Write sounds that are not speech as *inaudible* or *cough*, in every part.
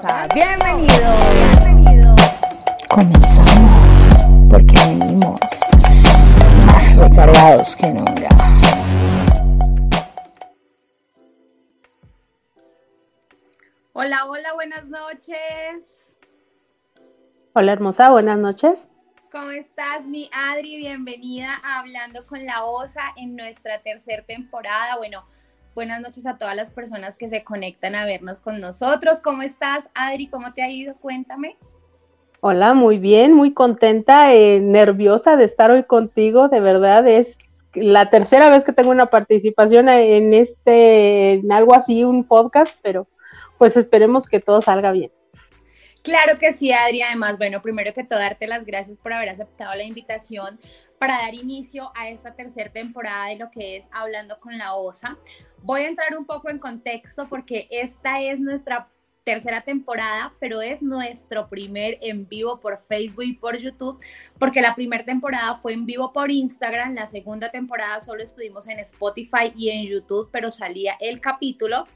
con la Osa. Bienvenido, bienvenido. Comenzamos porque venimos más recargados que nunca. Hola, hola, buenas noches. Hola hermosa, buenas noches. ¿Cómo estás, mi Adri? Bienvenida a Hablando con la Osa en nuestra tercera temporada. Bueno, buenas noches a todas las personas que se conectan a vernos con nosotros. ¿Cómo estás, Adri? ¿Cómo te ha ido? Cuéntame. Hola, muy bien, muy contenta, eh, nerviosa de estar hoy contigo. De verdad, es la tercera vez que tengo una participación en este, en algo así, un podcast, pero pues esperemos que todo salga bien. Claro que sí, Adri. Además, bueno, primero que todo, darte las gracias por haber aceptado la invitación para dar inicio a esta tercera temporada de lo que es Hablando con la OSA. Voy a entrar un poco en contexto porque esta es nuestra tercera temporada, pero es nuestro primer en vivo por Facebook y por YouTube, porque la primera temporada fue en vivo por Instagram, la segunda temporada solo estuvimos en Spotify y en YouTube, pero salía el capítulo.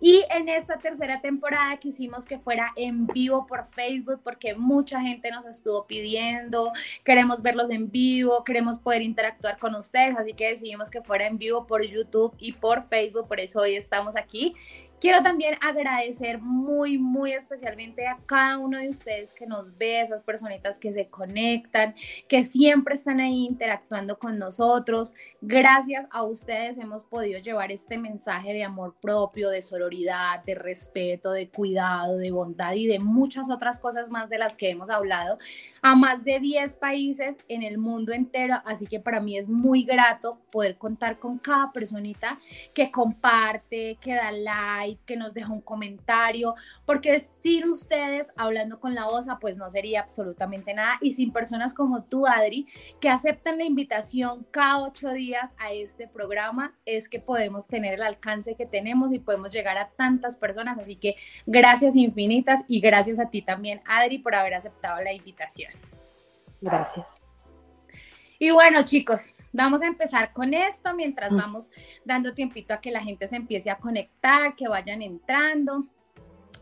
Y en esta tercera temporada quisimos que fuera en vivo por Facebook porque mucha gente nos estuvo pidiendo, queremos verlos en vivo, queremos poder interactuar con ustedes, así que decidimos que fuera en vivo por YouTube y por Facebook, por eso hoy estamos aquí. Quiero también agradecer muy, muy especialmente a cada uno de ustedes que nos ve, esas personitas que se conectan, que siempre están ahí interactuando con nosotros. Gracias a ustedes hemos podido llevar este mensaje de amor propio, de sororidad, de respeto, de cuidado, de bondad y de muchas otras cosas más de las que hemos hablado a más de 10 países en el mundo entero. Así que para mí es muy grato poder contar con cada personita que comparte, que da like que nos deja un comentario, porque sin ustedes hablando con la OSA, pues no sería absolutamente nada. Y sin personas como tú, Adri, que aceptan la invitación cada ocho días a este programa, es que podemos tener el alcance que tenemos y podemos llegar a tantas personas. Así que gracias infinitas y gracias a ti también, Adri, por haber aceptado la invitación. Gracias. Y bueno, chicos, vamos a empezar con esto mientras mm. vamos dando tiempito a que la gente se empiece a conectar, que vayan entrando.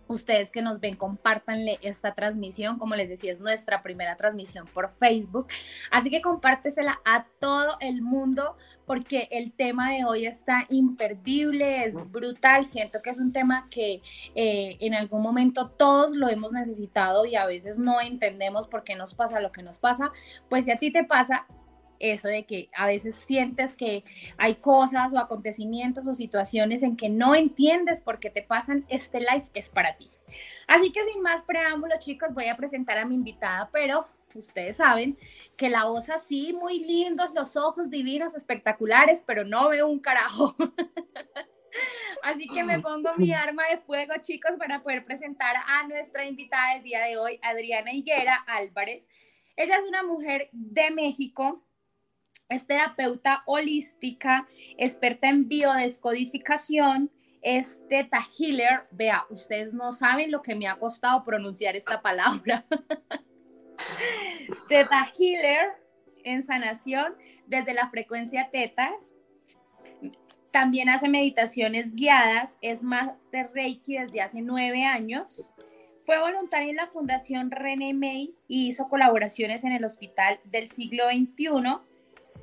Ustedes que nos ven, compártanle esta transmisión. Como les decía, es nuestra primera transmisión por Facebook. Así que compártesela a todo el mundo porque el tema de hoy está imperdible, es brutal. Siento que es un tema que eh, en algún momento todos lo hemos necesitado y a veces no entendemos por qué nos pasa lo que nos pasa. Pues si a ti te pasa, eso de que a veces sientes que hay cosas o acontecimientos o situaciones en que no entiendes por qué te pasan, este live es para ti. Así que sin más preámbulos, chicos, voy a presentar a mi invitada, pero ustedes saben que la voz así, muy lindos, los ojos divinos, espectaculares, pero no veo un carajo. *laughs* Así que me pongo mi *laughs* arma de fuego, chicos, para poder presentar a nuestra invitada del día de hoy, Adriana Higuera Álvarez. Ella es una mujer de México, es terapeuta holística, experta en biodescodificación, es Teta Healer. Vea, ustedes no saben lo que me ha costado pronunciar esta palabra. *laughs* teta Healer en sanación desde la frecuencia Teta. También hace meditaciones guiadas, es Master Reiki desde hace nueve años. Fue voluntaria en la Fundación René May y hizo colaboraciones en el Hospital del Siglo XXI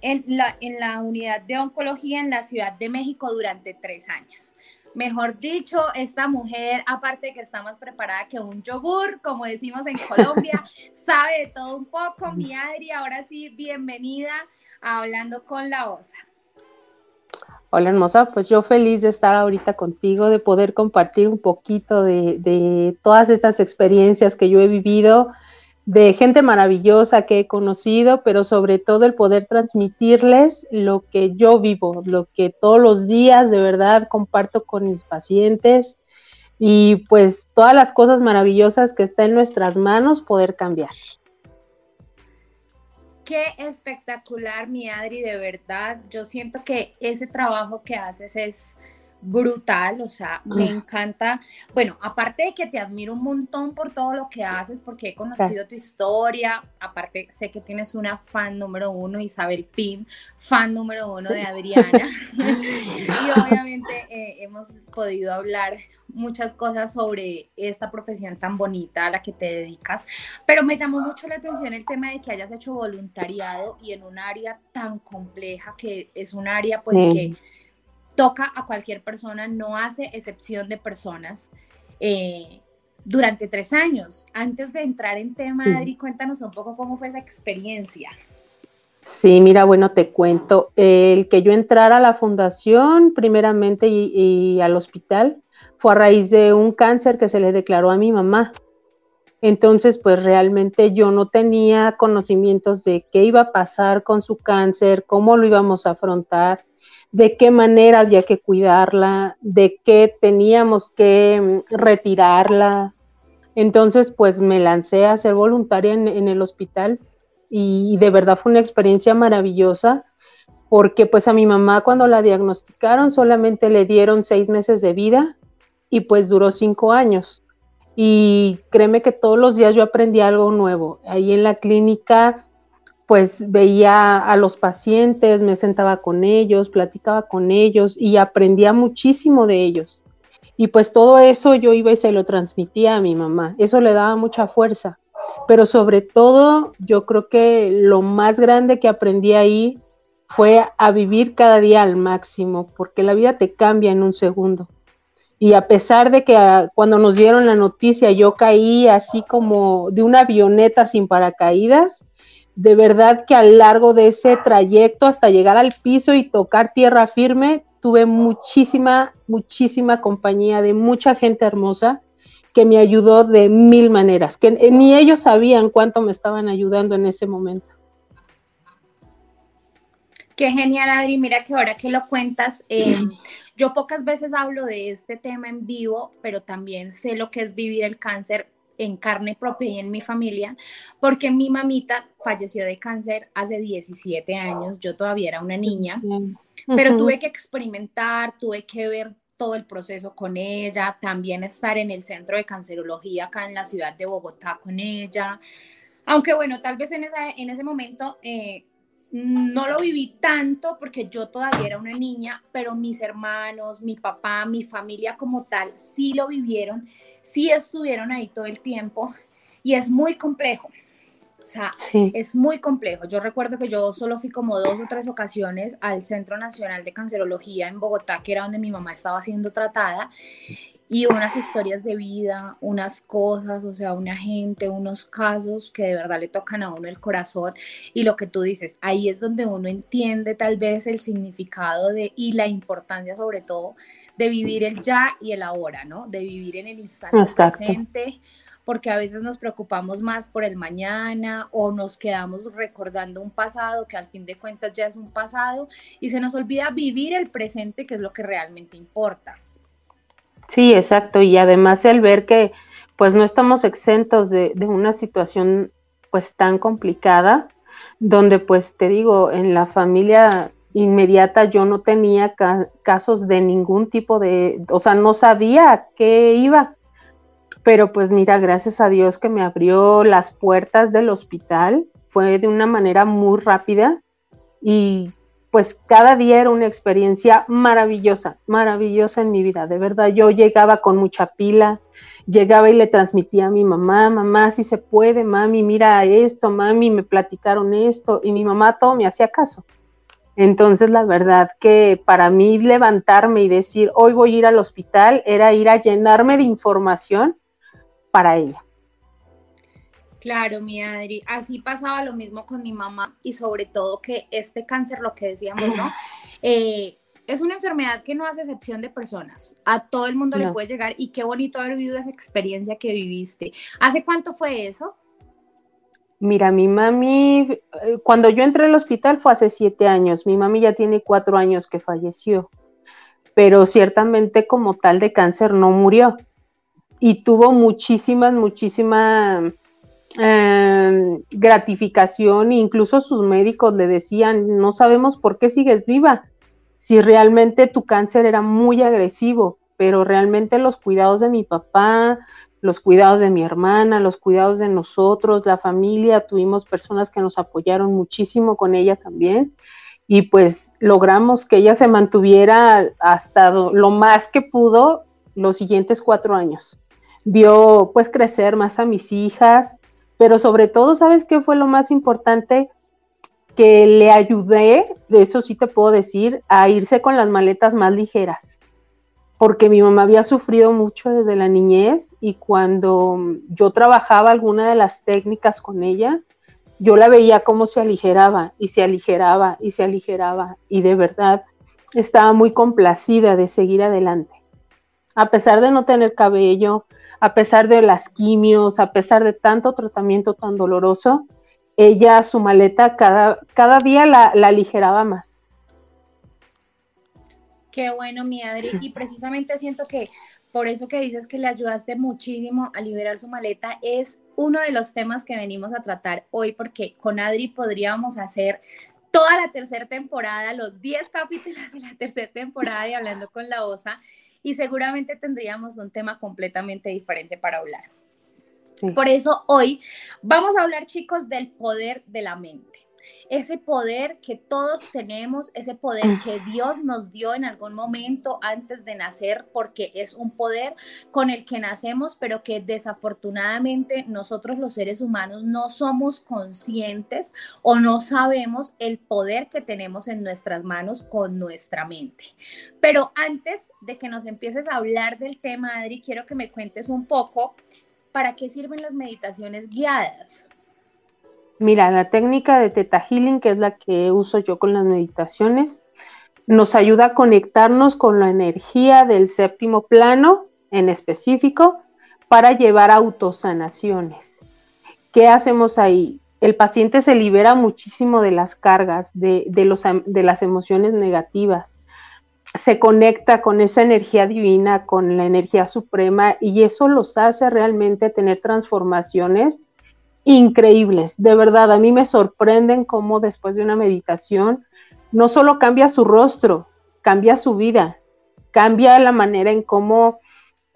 en la, en la unidad de oncología en la Ciudad de México durante tres años. Mejor dicho, esta mujer, aparte de que está más preparada que un yogur, como decimos en Colombia, *laughs* sabe de todo un poco. Mi Adri, ahora sí, bienvenida a Hablando con la OSA. Hola hermosa, pues yo feliz de estar ahorita contigo, de poder compartir un poquito de, de todas estas experiencias que yo he vivido, de gente maravillosa que he conocido, pero sobre todo el poder transmitirles lo que yo vivo, lo que todos los días de verdad comparto con mis pacientes y pues todas las cosas maravillosas que está en nuestras manos poder cambiar. Qué espectacular, mi Adri, de verdad. Yo siento que ese trabajo que haces es brutal, o sea, me encanta. Bueno, aparte de que te admiro un montón por todo lo que haces, porque he conocido tu historia, aparte sé que tienes una fan número uno, Isabel Pin, fan número uno de Adriana, *laughs* y obviamente eh, hemos podido hablar muchas cosas sobre esta profesión tan bonita a la que te dedicas, pero me llamó mucho la atención el tema de que hayas hecho voluntariado y en un área tan compleja que es un área pues que toca a cualquier persona, no hace excepción de personas. Eh, durante tres años. Antes de entrar en tema, Adri, cuéntanos un poco cómo fue esa experiencia. Sí, mira, bueno, te cuento. El que yo entrara a la fundación, primeramente, y, al hospital, fue a raíz de un cáncer que se le declaró a mi mamá. Entonces, pues realmente yo no tenía conocimientos de qué iba a pasar con su cáncer, cómo lo íbamos a afrontar de qué manera había que cuidarla, de qué teníamos que mm, retirarla. Entonces, pues me lancé a ser voluntaria en, el hospital y, de verdad fue una experiencia maravillosa porque pues a mi mamá cuando la diagnosticaron solamente le dieron seis meses de vida y pues duró cinco años. Y créeme que todos los días yo aprendí algo nuevo. Ahí en la clínica pues veía a los pacientes, me sentaba con ellos, platicaba con ellos y aprendía muchísimo de ellos. Y pues todo eso yo iba y se lo transmitía a mi mamá. Eso le daba mucha fuerza. Pero sobre todo, yo creo que lo más grande que aprendí ahí fue a vivir cada día al máximo, porque la vida te cambia en un segundo. Y a pesar de que ah, cuando nos dieron la noticia yo caí así como de una avioneta sin paracaídas, de verdad que a lo largo de ese trayecto hasta llegar al piso y tocar tierra firme, tuve muchísima, muchísima compañía de mucha gente hermosa que me ayudó de mil maneras, que ni ellos sabían cuánto me estaban ayudando en ese momento. Qué genial, Adri. Mira que ahora que lo cuentas, eh, *clears throat* yo pocas veces hablo de este tema en vivo, pero también sé lo que es vivir el cáncer en carne propia y en mi familia, porque mi mamita falleció de cáncer hace 17 años, yo todavía era una niña, pero tuve que experimentar, tuve que ver todo el proceso con ella, también estar en el centro de cancerología acá en la ciudad de Bogotá con ella, aunque bueno, tal vez en, esa, en ese momento... Eh, no lo viví tanto porque yo todavía era una niña, pero mis hermanos, mi papá, mi familia como tal, sí lo vivieron sí estuvieron ahí todo el tiempo y es muy complejo. O sea, es muy complejo. Yo recuerdo que yo solo fui como dos o tres ocasiones al Centro Nacional de Cancerología en Bogotá, que era donde mi mamá estaba siendo tratada, y unas historias de vida, unas cosas, o sea, una gente, unos casos que de verdad le tocan a uno el corazón. Y lo que tú dices, ahí es donde uno entiende tal vez el significado de y la importancia sobre todo de vivir el ya y el ahora, ¿no? De vivir en el instante presente, porque a veces nos preocupamos más por el mañana o nos quedamos recordando un pasado que al fin de cuentas ya es un pasado y se nos olvida vivir el presente, que es lo que realmente importa. Sí, exacto, y además el ver que pues no estamos exentos de, de una situación pues tan complicada, donde pues te digo, en la familia inmediata yo no tenía casos de ningún tipo de, o sea, no sabía qué iba. Pero pues mira, gracias a Dios que me abrió las puertas del hospital, fue de una manera muy rápida y pues cada día era una experiencia maravillosa, maravillosa en mi vida. De verdad, yo llegaba con mucha pila, llegaba y le transmitía a mi mamá, mamá, si se puede, mami, mira esto, mami, me platicaron esto, y mi mamá todo me hacía caso. Entonces, la verdad que para mí levantarme y decir, hoy voy a ir al hospital, era ir a llenarme de información para ella. Claro, mi Adri, así pasaba lo mismo con mi mamá y sobre todo que este cáncer, lo que decíamos, ¿no? Eh, es una enfermedad que no hace excepción de personas, a todo el mundo le puede llegar y qué bonito haber vivido esa experiencia que viviste. ¿Hace cuánto fue eso? Mira, mi mami, eh, cuando yo entré al hospital fue hace siete años, mi mami ya tiene cuatro años que falleció, pero ciertamente como tal de cáncer no murió y tuvo muchísimas, muchísima em, gratificación, incluso sus médicos le decían, no sabemos por qué sigues viva, si realmente tu cáncer era muy agresivo, pero realmente los cuidados de mi papá, los cuidados de mi hermana, los cuidados de nosotros, la familia, tuvimos personas que nos apoyaron muchísimo con ella también y pues logramos que ella se mantuviera hasta lo más que pudo los siguientes cuatro años. Vio pues crecer más a mis hijas, pero sobre todo, ¿sabes qué fue lo más importante? Que le ayudé, de eso sí te puedo decir, a irse con las maletas más ligeras, porque mi mamá había sufrido mucho desde la niñez y cuando yo trabajaba alguna de las técnicas con ella, yo la veía cómo se aligeraba y se aligeraba y se aligeraba y de verdad estaba muy complacida de seguir adelante. A pesar de no tener cabello, a pesar de las quimios, a pesar de tanto tratamiento tan doloroso, ella su maleta cada, cada día la, la aligeraba más. Qué bueno, mi Adri. Y precisamente siento que por eso que dices que le ayudaste muchísimo a liberar su maleta, es uno de los temas que venimos a tratar hoy, porque con Adri podríamos hacer toda la tercera temporada, los 10 capítulos de la tercera temporada de Hablando con la Osa, y seguramente tendríamos un tema completamente diferente para hablar. Por eso hoy vamos a hablar, chicos, del poder de la mente ese poder que todos tenemos, ese poder mm. que Dios nos dio en algún momento antes de nacer, porque es un poder con el que nacemos, pero que desafortunadamente nosotros los seres humanos no somos conscientes o no sabemos el poder que tenemos en nuestras manos con nuestra mente. Pero antes de que nos empieces a hablar del tema, Adri, quiero que me cuentes un poco para qué sirven las meditaciones guiadas. Mira, la técnica de Theta Healing, que es la que uso yo con las meditaciones, nos ayuda a conectarnos con la energía del séptimo plano en específico para llevar autosanaciones. ¿Qué hacemos ahí? El paciente se libera muchísimo de las cargas, de, los, de las emociones negativas, se conecta con esa energía divina, con la energía suprema y eso los hace realmente tener transformaciones increíbles. De verdad, a mí me sorprenden cómo después de una meditación no solo cambia su rostro, cambia su vida, cambia la manera en cómo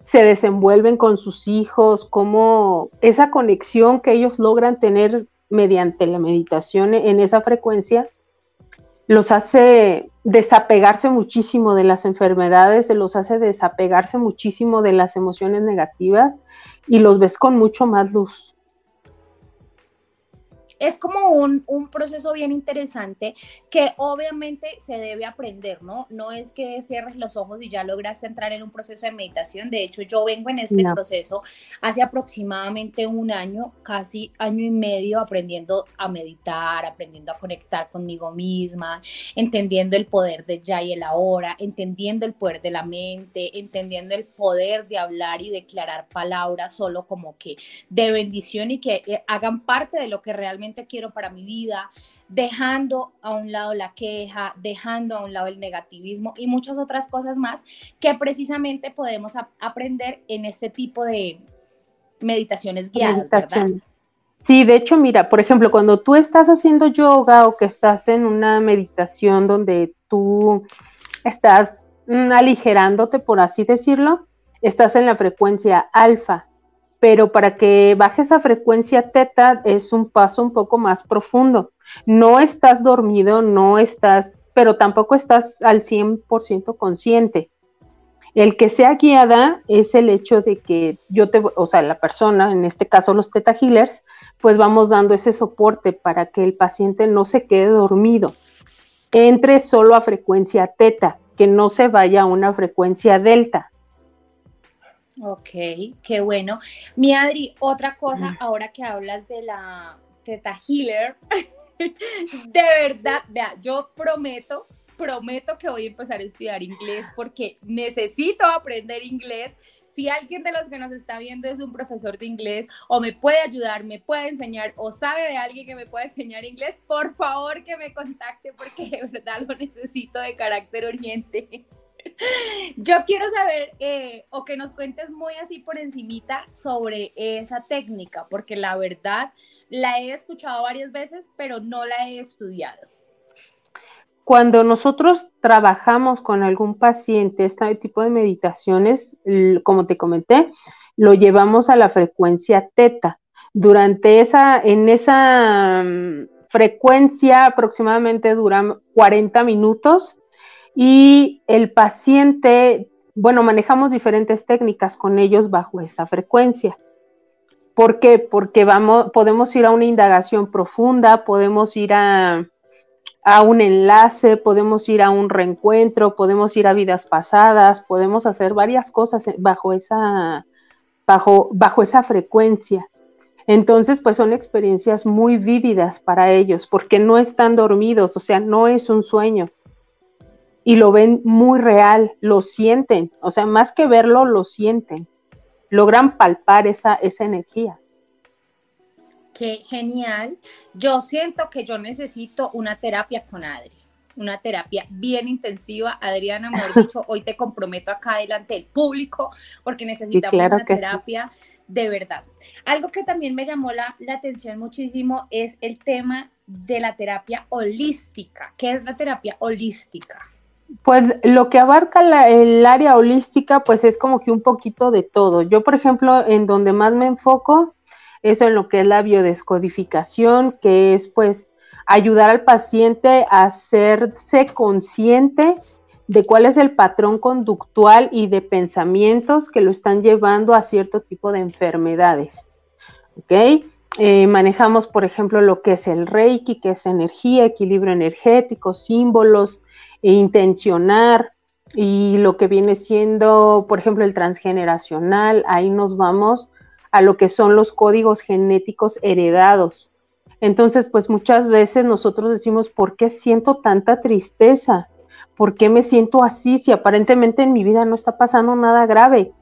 se desenvuelven con sus hijos, cómo esa conexión que ellos logran tener mediante la meditación en esa frecuencia los hace desapegarse muchísimo de las enfermedades, los hace desapegarse muchísimo de las emociones negativas y los ves con mucho más luz es como un, proceso bien interesante que obviamente se debe aprender, ¿no? No es que cierres los ojos y ya lograste entrar en un proceso de meditación. De hecho, yo vengo en este proceso hace aproximadamente un año, casi año y medio, aprendiendo a meditar, aprendiendo a conectar conmigo misma, entendiendo el poder de ya y el ahora, entendiendo el poder de la mente, entendiendo el poder de hablar y declarar palabras solo como que de bendición y que eh, hagan parte de lo que realmente quiero para mi vida, dejando a un lado la queja, dejando a un lado el negativismo y muchas otras cosas más que precisamente podemos aprender en este tipo de meditaciones guiadas, ¿verdad? Sí, de hecho, mira, por ejemplo, cuando tú estás haciendo yoga o que estás en una meditación donde tú estás mm, aligerándote, por así decirlo, estás en la frecuencia alfa pero para que baje esa frecuencia teta es un paso un poco más profundo. No estás dormido, no estás, pero tampoco estás al 100% consciente. El que sea guiada es el hecho de que yo te, o sea, la persona, en este caso los teta healers, pues vamos dando ese soporte para que el paciente no se quede dormido, entre solo a frecuencia teta, que no se vaya a una frecuencia delta. Ok, qué bueno. Mi Adri, otra cosa, ahora que hablas de la teta healer, *laughs* de verdad, vea, yo prometo, prometo que voy a empezar a estudiar inglés porque necesito aprender inglés. Si alguien de los que nos está viendo es un profesor de inglés o me puede ayudar, me puede enseñar o sabe de alguien que me puede enseñar inglés, por favor que me contacte porque de verdad lo necesito de carácter urgente. Yo quiero saber eh, o que nos cuentes muy así por encimita sobre esa técnica, porque la verdad la he escuchado varias veces, pero no la he estudiado. Cuando nosotros trabajamos con algún paciente este tipo de meditaciones, como te comenté, lo llevamos a la frecuencia teta. Durante esa, en esa mm, frecuencia aproximadamente dura 40 minutos y el paciente, bueno, manejamos diferentes técnicas con ellos bajo esa frecuencia. ¿Por qué? Porque vamos, podemos ir a una indagación profunda, podemos ir a, a un enlace, podemos ir a un reencuentro, podemos ir a vidas pasadas, podemos hacer varias cosas bajo esa, bajo, bajo esa frecuencia. Entonces, pues son experiencias muy vívidas para ellos, porque no están dormidos, o sea, no es un sueño. Y lo ven muy real, lo sienten, o sea, más que verlo, lo sienten. Logran palpar esa, esa energía. Qué genial. Yo siento que yo necesito una terapia con Adri, una terapia bien intensiva. Adriana, mejor *laughs* dicho, hoy te comprometo acá delante del público porque necesitamos una terapia de verdad. Algo que también me llamó la, atención muchísimo es el tema de la terapia holística. ¿Qué es la terapia holística? Pues lo que abarca el área holística, pues es como que un poquito de todo. Yo, por ejemplo, en donde más me enfoco es en lo que es la biodescodificación, que es pues ayudar al paciente a hacerse consciente de cuál es el patrón conductual y de pensamientos que lo están llevando a cierto tipo de enfermedades. ¿Ok? Eh, manejamos, por ejemplo, lo que es el Reiki, que es energía, equilibrio energético, símbolos, e intencionar, y lo que viene siendo, por ejemplo, el transgeneracional, ahí nos vamos a lo que son los códigos genéticos heredados. Entonces, pues muchas veces nosotros decimos, ¿por qué siento tanta tristeza? ¿por qué me siento así si aparentemente en mi vida no está pasando nada grave?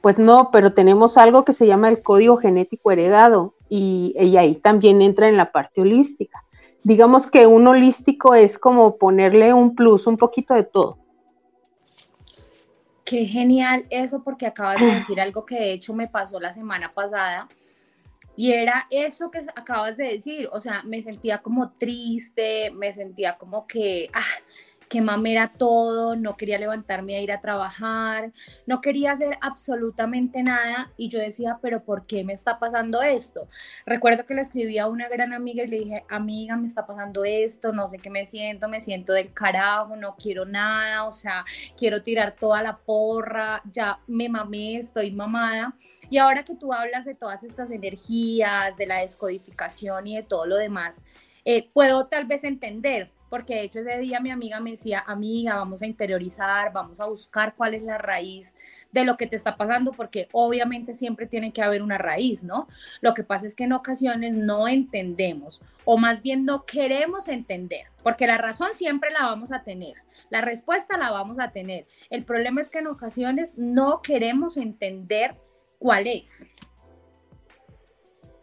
Pues no, pero tenemos algo que se llama el código genético heredado y, ahí también entra en la parte holística. Digamos que un holístico es como ponerle un plus, un poquito de todo. Qué genial eso porque acabas de decir algo que de hecho me pasó la semana pasada y era eso que acabas de decir, o sea, me sentía como triste, me sentía como que, ah, que mamera todo, no quería levantarme a ir a trabajar, no quería hacer absolutamente nada y yo decía, pero ¿por qué me está pasando esto? Recuerdo que le escribí a una gran amiga y le dije, amiga, me está pasando esto, no sé qué me siento, me siento del carajo, no quiero nada, o sea, quiero tirar toda la porra, ya me mamé, estoy mamada. Y ahora que tú hablas de todas estas energías, de la descodificación y de todo lo demás, eh, puedo tal vez entender porque de hecho ese día mi amiga me decía, amiga, vamos a interiorizar, vamos a buscar cuál es la raíz de lo que te está pasando, porque obviamente siempre tiene que haber una raíz, ¿no? Lo que pasa es que en ocasiones no entendemos, o más bien no queremos entender, porque la razón siempre la vamos a tener, la respuesta la vamos a tener. El problema es que en ocasiones no queremos entender cuál es.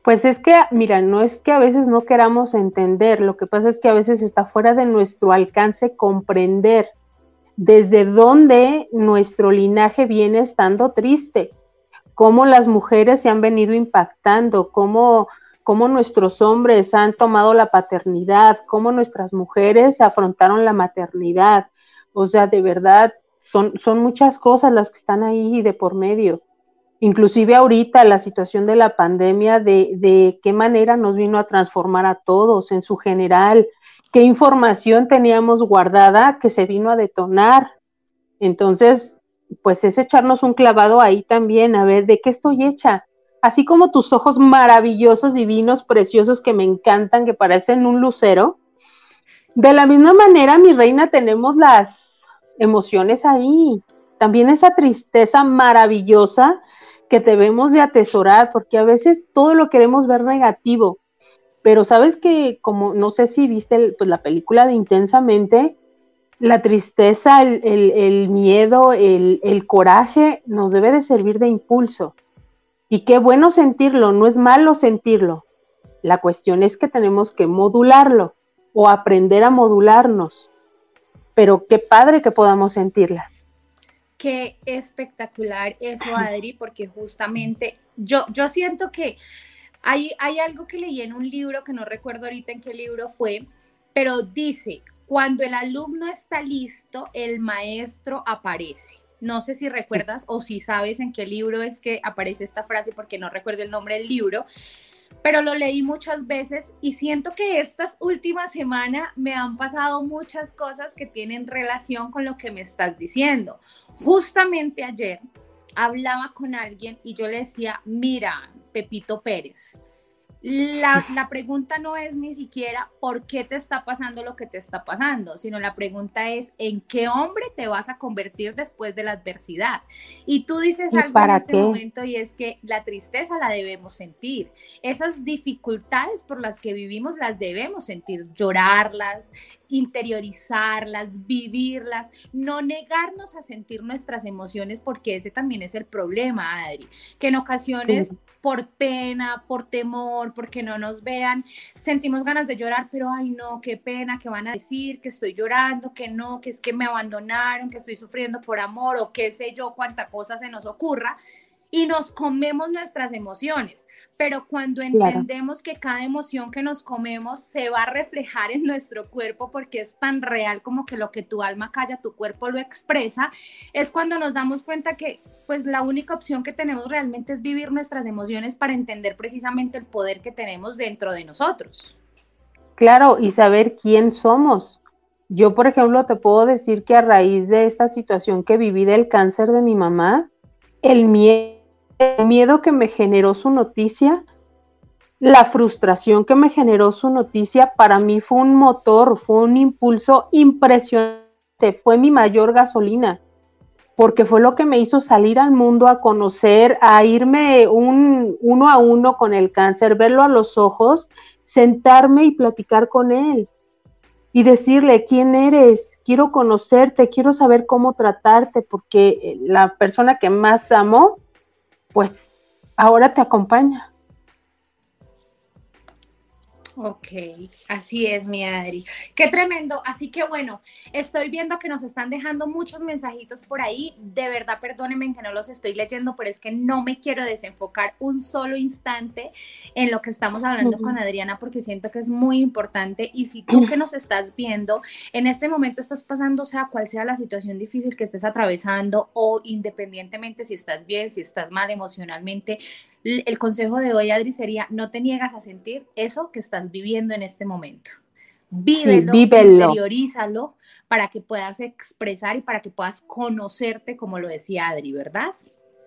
Pues es que, mira, no es que a veces no queramos entender, lo que pasa es que a veces está fuera de nuestro alcance comprender desde dónde nuestro linaje viene estando triste, cómo las mujeres se han venido impactando, cómo, cómo nuestros hombres han tomado la paternidad, cómo nuestras mujeres afrontaron la maternidad. O sea, de verdad, son, son muchas cosas las que están ahí de por medio inclusive ahorita la situación de la pandemia, de, qué manera nos vino a transformar a todos en su general, qué información teníamos guardada que se vino a detonar. Entonces, pues es echarnos un clavado ahí también, a ver, ¿de qué estoy hecha? Así como tus ojos maravillosos, divinos, preciosos, que me encantan, que parecen un lucero. De la misma manera, mi reina, tenemos las emociones ahí. También esa tristeza maravillosa que debemos de atesorar, porque a veces todo lo queremos ver negativo, pero sabes que como no sé si viste pues, la película de Intensamente, la tristeza, el, miedo, el, el, coraje nos debe de servir de impulso. Y qué bueno sentirlo, no es malo sentirlo. La cuestión es que tenemos que modularlo o aprender a modularnos. Pero qué padre que podamos sentirlas. Qué espectacular eso, Adri, porque justamente yo, yo siento que hay, hay algo que leí en un libro, que no recuerdo ahorita en qué libro fue, pero dice, cuando el alumno está listo, el maestro aparece. No sé si recuerdas o si sabes en qué libro es que aparece esta frase porque no recuerdo el nombre del libro, pero lo leí muchas veces y siento que estas últimas semanas me han pasado muchas cosas que tienen relación con lo que me estás diciendo. Justamente ayer hablaba con alguien y yo le decía, mira, Pepito Pérez, la, la, pregunta no es ni siquiera por qué te está pasando lo que te está pasando, sino la pregunta es en qué hombre te vas a convertir después de la adversidad. Y tú dices algo en este momento y es que la tristeza la debemos sentir. Esas dificultades por las que vivimos las debemos sentir, llorarlas, interiorizarlas, vivirlas, no negarnos a sentir nuestras emociones porque ese también es el problema, Adri, que en ocasiones por pena, por temor, porque no nos vean, sentimos ganas de llorar, pero ay no, qué pena, que van a decir, que estoy llorando, que no, que es que me abandonaron, que estoy sufriendo por amor o qué sé yo, cuánta cosa se nos ocurra y nos comemos nuestras emociones, pero cuando entendemos que cada emoción que nos comemos se va a reflejar en nuestro cuerpo porque es tan real como que lo que tu alma calla, tu cuerpo lo expresa, es cuando nos damos cuenta que pues la única opción que tenemos realmente es vivir nuestras emociones para entender precisamente el poder que tenemos dentro de nosotros. Claro, y saber quién somos. Yo, por ejemplo, te puedo decir que a raíz de esta situación que viví del cáncer de mi mamá, el miedo el miedo que me generó su noticia, la frustración que me generó su noticia, para mí fue un motor, fue un impulso impresionante, fue mi mayor gasolina, porque fue lo que me hizo salir al mundo a conocer, a irme un, uno a uno con el cáncer, verlo a los ojos, sentarme y platicar con él y decirle quién eres, quiero conocerte, quiero saber cómo tratarte, porque la persona que más amo pues ahora te acompaña. Ok, así es, mi Adri. Qué tremendo. Así que bueno, estoy viendo que nos están dejando muchos mensajitos por ahí. De verdad, perdónenme que no los estoy leyendo, pero es que no me quiero desenfocar un solo instante en lo que estamos hablando con Adriana, porque siento que es muy importante. Y si tú que nos estás viendo, en este momento estás pasando, sea cual sea la situación difícil que estés atravesando, o independientemente si estás bien, si estás mal emocionalmente, el consejo de hoy, Adri, sería no te niegas a sentir eso que estás viviendo en este momento. Vívelo, interiorízalo para que puedas expresar y para que puedas conocerte, como lo decía Adri, ¿verdad?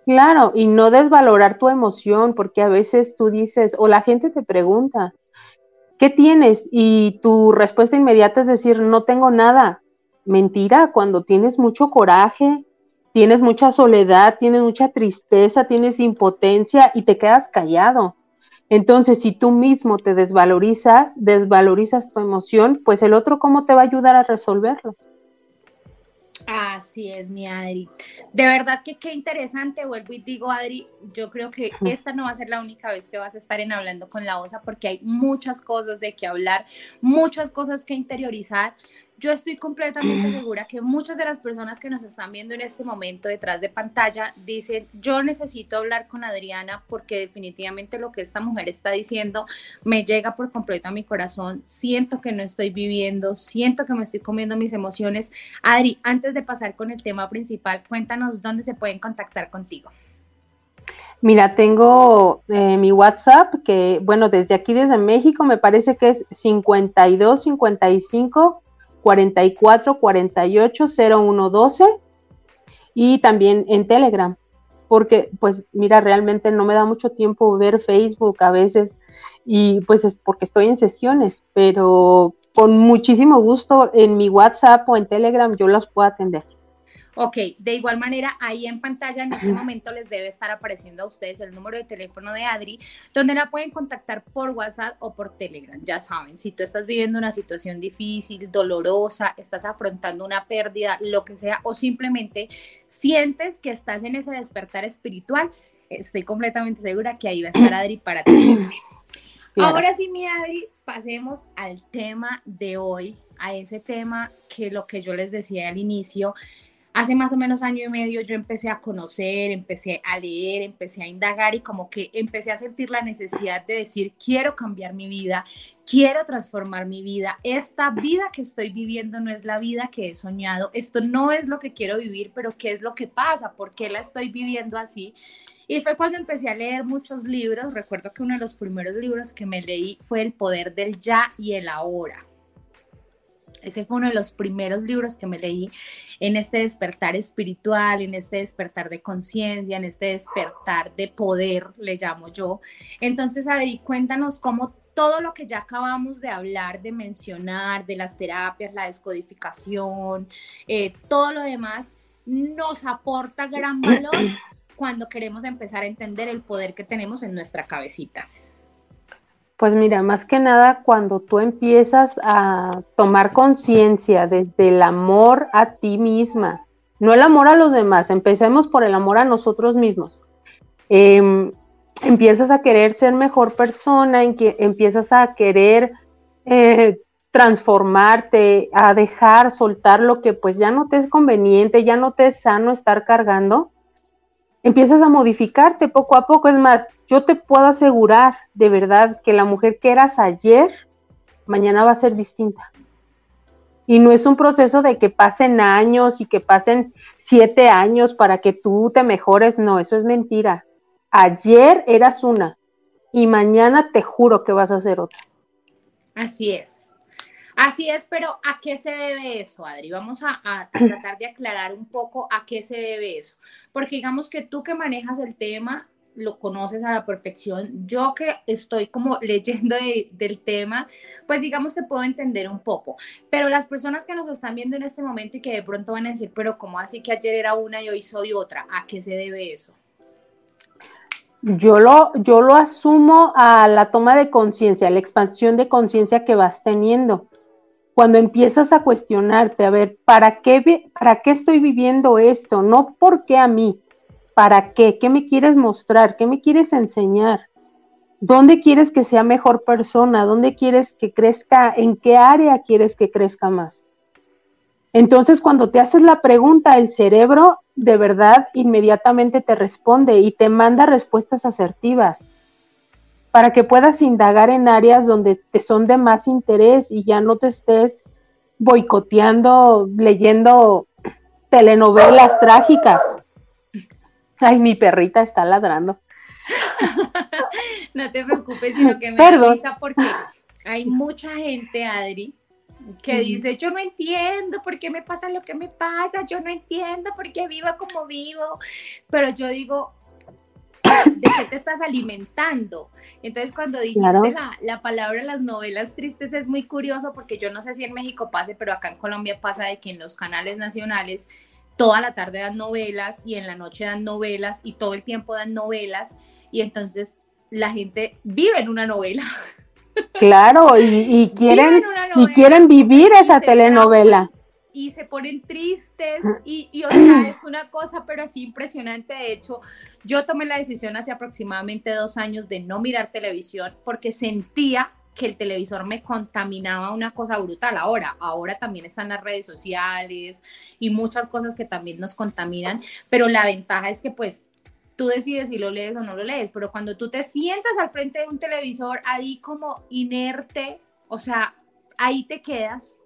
Claro, y no desvalorar tu emoción, porque a veces tú dices, o la gente te pregunta, ¿qué tienes? Y tu respuesta inmediata es decir, no tengo nada. Mentira, cuando tienes mucho coraje, tienes mucha soledad, tienes mucha tristeza, tienes impotencia y te quedas callado. Entonces, si tú mismo te desvalorizas, desvalorizas tu emoción, pues el otro cómo te va a ayudar a resolverlo. Así es, mi Adri. De verdad que qué interesante, vuelvo y digo, Adri, yo creo que esta no va a ser la única vez que vas a estar en Hablando con la OSA porque hay muchas cosas de qué hablar, muchas cosas que interiorizar yo estoy completamente segura que muchas de las personas que nos están viendo en este momento detrás de pantalla dicen, yo necesito hablar con Adriana porque definitivamente lo que esta mujer está diciendo me llega por completo a mi corazón, siento que no estoy viviendo, siento que me estoy comiendo mis emociones. Adri, antes de pasar con el tema principal, cuéntanos dónde se pueden contactar contigo. Mira, tengo eh, mi WhatsApp que, bueno, desde aquí, desde México, me parece que es 52 55 44 48 01 12 y también en Telegram, porque pues mira, realmente no me da mucho tiempo ver Facebook a veces y pues es porque estoy en sesiones, pero con muchísimo gusto en mi WhatsApp o en Telegram yo los puedo atender. Ok, de igual manera, ahí en pantalla en este momento les debe estar apareciendo a ustedes el número de teléfono de Adri, donde la pueden contactar por WhatsApp o por Telegram. Ya saben, si tú estás viviendo una situación difícil, dolorosa, estás afrontando una pérdida, lo que sea, o simplemente sientes que estás en ese despertar espiritual, estoy completamente segura que ahí va a estar Adri para ti. Ahora sí, mi Adri, pasemos al tema de hoy, a ese tema que lo que yo les decía al inicio, hace más o menos año y medio yo empecé a conocer, empecé a leer, empecé a indagar y como que empecé a sentir la necesidad de decir, quiero cambiar mi vida, quiero transformar mi vida. Esta vida que estoy viviendo no es la vida que he soñado, esto no es lo que quiero vivir, pero ¿qué es lo que pasa? ¿Por qué la estoy viviendo así? Y fue cuando empecé a leer muchos libros. Recuerdo que uno de los primeros libros que me leí fue El poder del ya y el ahora ese fue uno de los primeros libros que me leí en este despertar espiritual, en este despertar de conciencia, en este despertar de poder, le llamo yo. Entonces, Adri, cuéntanos cómo todo lo que ya acabamos de hablar, de mencionar, de las terapias, la descodificación, eh, todo lo demás, nos aporta gran valor cuando queremos empezar a entender el poder que tenemos en nuestra cabecita. Pues mira, más que nada cuando tú empiezas a tomar conciencia desde el amor a ti misma, no el amor a los demás, empecemos por el amor a nosotros mismos. Em, empiezas a querer ser mejor persona, empiezas a querer eh, transformarte, a dejar, soltar lo que pues ya no te es conveniente, ya no te es sano estar cargando, empiezas a modificarte poco a poco. Es más, yo te puedo asegurar de verdad que la mujer que eras ayer, mañana va a ser distinta. Y no es un proceso de que pasen años y que pasen siete años para que tú te mejores. No, eso es mentira. Ayer eras una y mañana te juro que vas a ser otra. Así es. Así es, pero ¿a qué se debe eso, Adri? Vamos a, a, tratar de aclarar un poco a qué se debe eso. Porque digamos que tú que manejas el tema, lo conoces a la perfección. Yo que estoy como *laughs* leyendo del tema, pues digamos que puedo entender un poco. Pero las personas que nos están viendo en este momento y que de pronto van a decir, pero ¿cómo así que ayer era una y hoy soy otra? ¿A qué se debe eso? Yo lo, asumo a la toma de conciencia, la expansión de conciencia que vas teniendo. Cuando empiezas a cuestionarte, a ver, ¿para qué, ¿para qué estoy viviendo esto? No por qué a mí, ¿Para qué? ¿Qué me quieres mostrar? ¿Qué me quieres enseñar? ¿Dónde quieres que sea mejor persona? ¿Dónde quieres que crezca? ¿En qué área quieres que crezca más? Entonces, cuando te haces la pregunta, el cerebro de verdad inmediatamente te responde y te manda respuestas asertivas para que puedas indagar en áreas donde te son de más interés y ya no te estés boicoteando, leyendo telenovelas trágicas. Ay, mi perrita está ladrando. *laughs* no te preocupes, sino que me da risa porque hay mucha gente, Adri, que dice, yo no entiendo por qué me pasa lo que me pasa, yo no entiendo por qué vivo como vivo, pero yo digo, ¿de qué te estás alimentando? Entonces, cuando dijiste la, la, palabra las novelas tristes es muy curioso porque yo no sé si en México pase, pero acá en Colombia pasa de que en los canales nacionales toda la tarde dan novelas y en la noche dan novelas y todo el tiempo dan novelas y entonces la gente vive en una novela. Claro, y, quieren, y quieren vivir esa telenovela. Y se ponen tristes y, y, o sea, es una cosa pero así impresionante. De hecho, yo tomé la decisión hace aproximadamente dos años de no mirar televisión porque sentía que el televisor me contaminaba una cosa brutal. Ahora, ahora también están las redes sociales y muchas cosas que también nos contaminan, pero la ventaja es que pues tú decides si lo lees o no lo lees, pero cuando tú te sientas al frente de un televisor ahí como inerte, o sea, ahí te quedas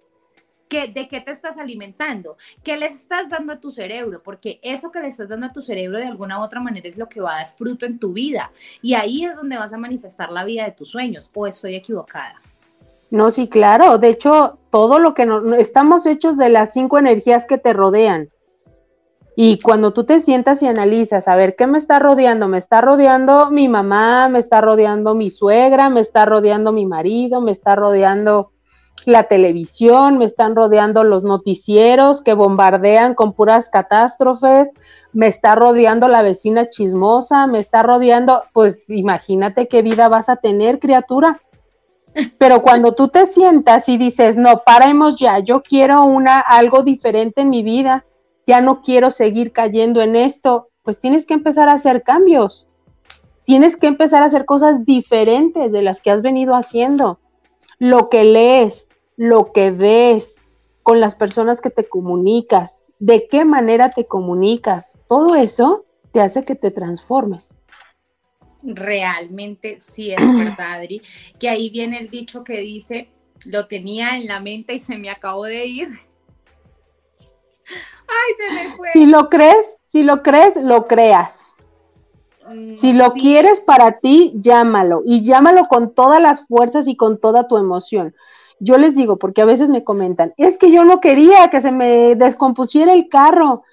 ¿De qué te estás alimentando? ¿Qué le estás dando a tu cerebro? Porque eso que le estás dando a tu cerebro de alguna u otra manera es lo que va a dar fruto en tu vida. Y ahí es donde vas a manifestar la vida de tus sueños. ¿O estoy equivocada? No, sí, claro. De hecho, todo lo que nos, estamos hechos de las cinco energías que te rodean. Y cuando tú te sientas y analizas, a ver, ¿qué me está rodeando? Me está rodeando mi mamá, me está rodeando mi suegra, me está rodeando mi marido, me está rodeando la televisión, me están rodeando los noticieros que bombardean con puras catástrofes, me está rodeando la vecina chismosa, me está rodeando, pues imagínate qué vida vas a tener, criatura. Pero cuando tú te sientas y dices, no, paremos ya, yo quiero una algo diferente en mi vida, ya no quiero seguir cayendo en esto, pues tienes que empezar a hacer cambios. Tienes que empezar a hacer cosas diferentes de las que has venido haciendo. Lo que lees, lo que ves, con las personas que te comunicas, de qué manera te comunicas, todo eso te hace que te transformes. Realmente sí es *clears throat* verdad, Adri, que ahí viene el dicho que dice, lo tenía en la mente y se me acabó de ir. *laughs* Ay, se me fue. Si lo crees, si lo crees, lo creas. Mm, si lo quieres para ti, llámalo y llámalo con todas las fuerzas y con toda tu emoción. Yo les digo, porque a veces me comentan, es que yo no quería que se me descompusiera el carro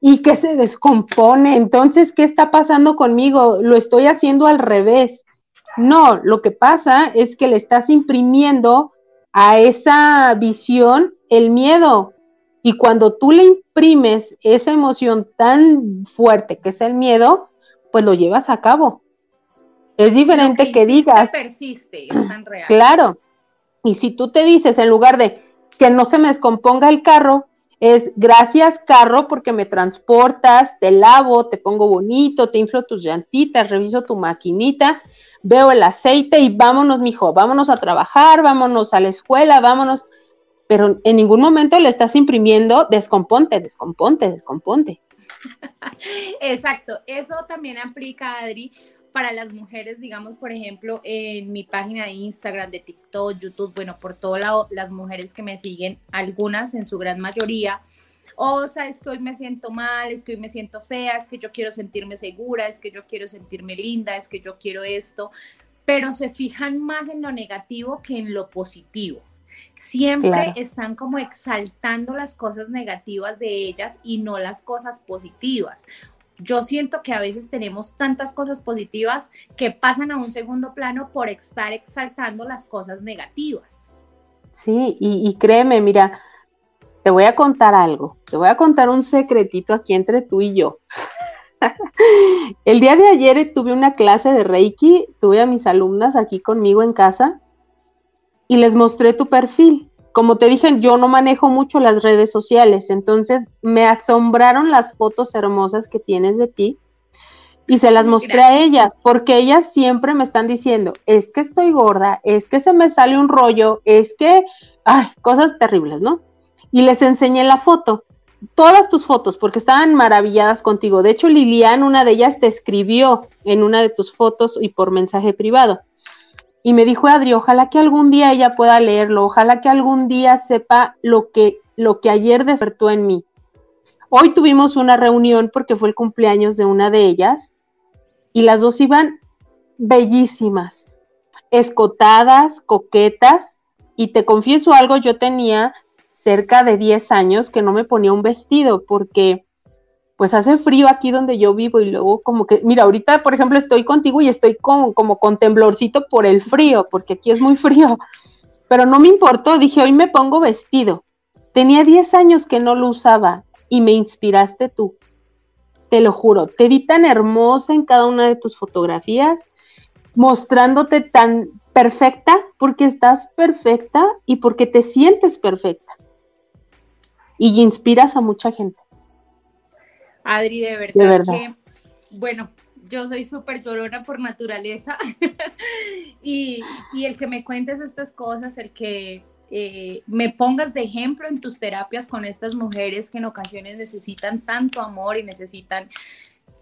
y que se descompone. Entonces, ¿qué está pasando conmigo? Lo estoy haciendo al revés. No, lo que pasa es que le estás imprimiendo a esa visión el miedo. Y cuando tú le imprimes esa emoción tan fuerte que es el miedo, pues lo llevas a cabo. Es diferente que, digas. persiste, es tan real. Claro. Y si tú te dices, en lugar de que no se me descomponga el carro, es gracias carro porque me transportas, te lavo, te pongo bonito, te inflo tus llantitas, reviso tu maquinita, veo el aceite y vámonos, mijo, vámonos a trabajar, vámonos a la escuela, vámonos. Pero en ningún momento le estás imprimiendo descomponte, descomponte, descomponte. *laughs* Exacto, eso también aplica, Adri, para las mujeres, digamos, por ejemplo, en mi página de Instagram, de TikTok, YouTube, bueno, por todo lado, las mujeres que me siguen, algunas en su gran mayoría, o sea, es que hoy me siento mal, es que hoy me siento fea, es que yo quiero sentirme segura, es que yo quiero sentirme linda, es que yo quiero esto, pero se fijan más en lo negativo que en lo positivo. Siempre están como exaltando las cosas negativas de ellas y no las cosas positivas. Yo siento que a veces tenemos tantas cosas positivas que pasan a un segundo plano por estar exaltando las cosas negativas. Sí, y, créeme, mira, te voy a contar algo, te voy a contar un secretito aquí entre tú y yo. *laughs* El día de ayer tuve una clase de Reiki, tuve a mis alumnas aquí conmigo en casa y les mostré tu perfil. Como te dije, yo no manejo mucho las redes sociales, entonces me asombraron las fotos hermosas que tienes de ti y se las mostré a ellas, porque ellas siempre me están diciendo, es que estoy gorda, es que se me sale un rollo, es que, ay, cosas terribles, ¿no? Y les enseñé la foto, todas tus fotos, porque estaban maravilladas contigo. De hecho, Lilian, una de ellas, te escribió en una de tus fotos y por mensaje privado y me dijo Adri, ojalá que algún día ella pueda leerlo, ojalá que algún día sepa lo que, lo que ayer despertó en mí. Hoy tuvimos una reunión porque fue el cumpleaños de una de ellas y las dos iban bellísimas, escotadas, coquetas y te confieso algo, yo tenía cerca de 10 años que no me ponía un vestido porque pues hace frío aquí donde yo vivo y luego como que, mira, ahorita por ejemplo estoy contigo y estoy como, como con temblorcito por el frío, porque aquí es muy *laughs* frío, pero no me importó, dije, hoy me pongo vestido. Tenía 10 años que no lo usaba y me inspiraste tú, te lo juro, te vi tan hermosa en cada una de tus fotografías, mostrándote tan perfecta, porque estás perfecta y porque te sientes perfecta. Y inspiras a mucha gente. Adri, de verdad, que, bueno, yo soy súper llorona por naturaleza. *laughs* Y, el que me cuentes estas cosas, el que eh, me pongas de ejemplo en tus terapias con estas mujeres que en ocasiones necesitan tanto amor y necesitan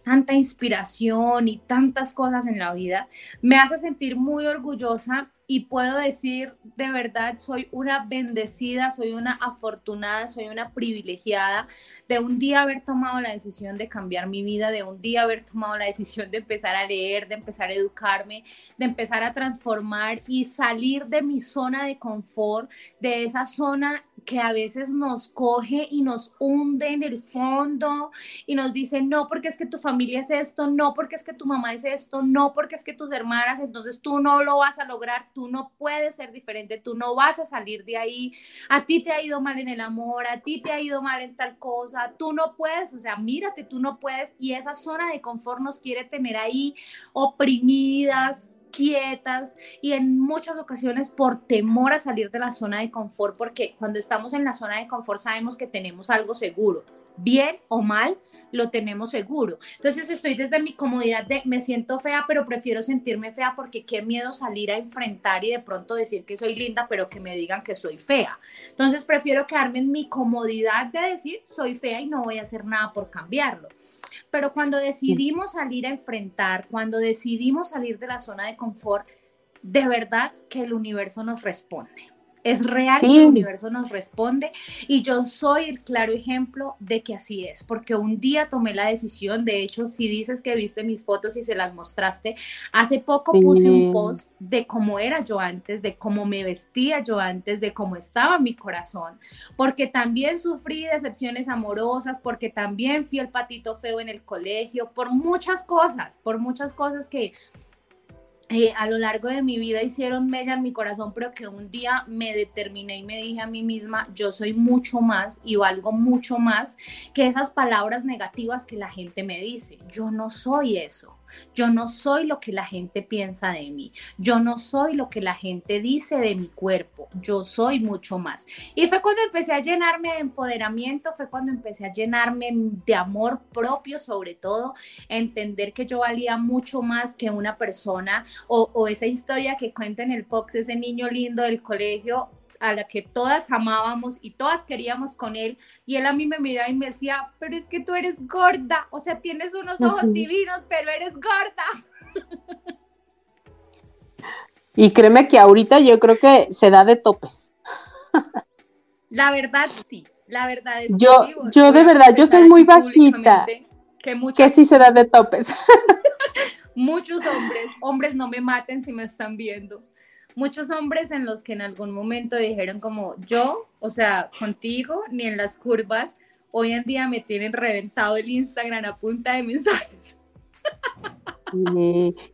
tanta inspiración y tantas cosas en la vida, me hace sentir muy orgullosa y puedo decir de verdad, soy una bendecida, soy una afortunada, soy una privilegiada de un día haber tomado la decisión de cambiar mi vida, de un día haber tomado la decisión de empezar a leer, de empezar a educarme, de empezar a transformar y salir de mi zona de confort, de esa zona que a veces nos coge y nos hunde en el fondo y nos dice, no, porque es que tu familia es esto, no, porque es que tu mamá es esto, no, porque es que tus hermanas, entonces tú no lo vas a lograr, tú no puedes ser diferente, tú no vas a salir de ahí, a ti te ha ido mal en el amor, a ti te ha ido mal en tal cosa, tú no puedes, o sea, mírate, tú no puedes y esa zona de confort nos quiere tener ahí oprimidas, quietas y en muchas ocasiones por temor a salir de la zona de confort, porque cuando estamos en la zona de confort sabemos que tenemos algo seguro. bien o mal, lo tenemos seguro. Entonces estoy desde mi comodidad de me siento fea, pero prefiero sentirme fea porque qué miedo salir a enfrentar y de pronto decir que soy linda, pero que me digan que soy fea. Entonces prefiero quedarme en mi comodidad de decir soy fea y no voy a hacer nada por cambiarlo. Pero cuando decidimos salir a enfrentar, cuando decidimos salir de la zona de confort, de verdad que el universo nos responde. Es real que el universo nos responde. Y yo soy el claro ejemplo de que así es, porque un día tomé la decisión, de hecho, si dices que viste mis fotos y se las mostraste, hace poco puse un post de cómo era yo antes, de cómo me vestía yo antes, de cómo estaba mi corazón, porque también sufrí decepciones amorosas, porque también fui el patito feo en el colegio, por muchas cosas, por muchas cosas que eh, a lo largo de mi vida hicieron mella en mi corazón, pero que un día me determiné y me dije a mí misma, yo soy mucho más y valgo mucho más que esas palabras negativas que la gente me dice. Yo no soy eso. Yo no soy lo que la gente piensa de mí. Yo no soy lo que la gente dice de mi cuerpo. Yo soy mucho más. Y fue cuando empecé a llenarme de empoderamiento, fue cuando empecé a llenarme de amor propio, sobre todo, entender que yo valía mucho más que una persona o, esa historia que cuenta en el Fox, ese niño lindo del colegio a la que todas amábamos y todas queríamos con él, y él a mí me miraba y me decía, pero es que tú eres gorda, o sea, tienes unos ojos divinos, pero eres gorda. Y créeme que ahorita yo creo que se da de topes. La verdad, sí, la verdad es yo, que yo de verdad, yo soy muy bajita. Que, que sí se da de topes. *laughs* muchos hombres, hombres no me maten si me están viendo muchos hombres en los que en algún momento dijeron como yo, o sea, contigo, ni en las curvas, hoy en día me tienen reventado el Instagram a punta de mensajes.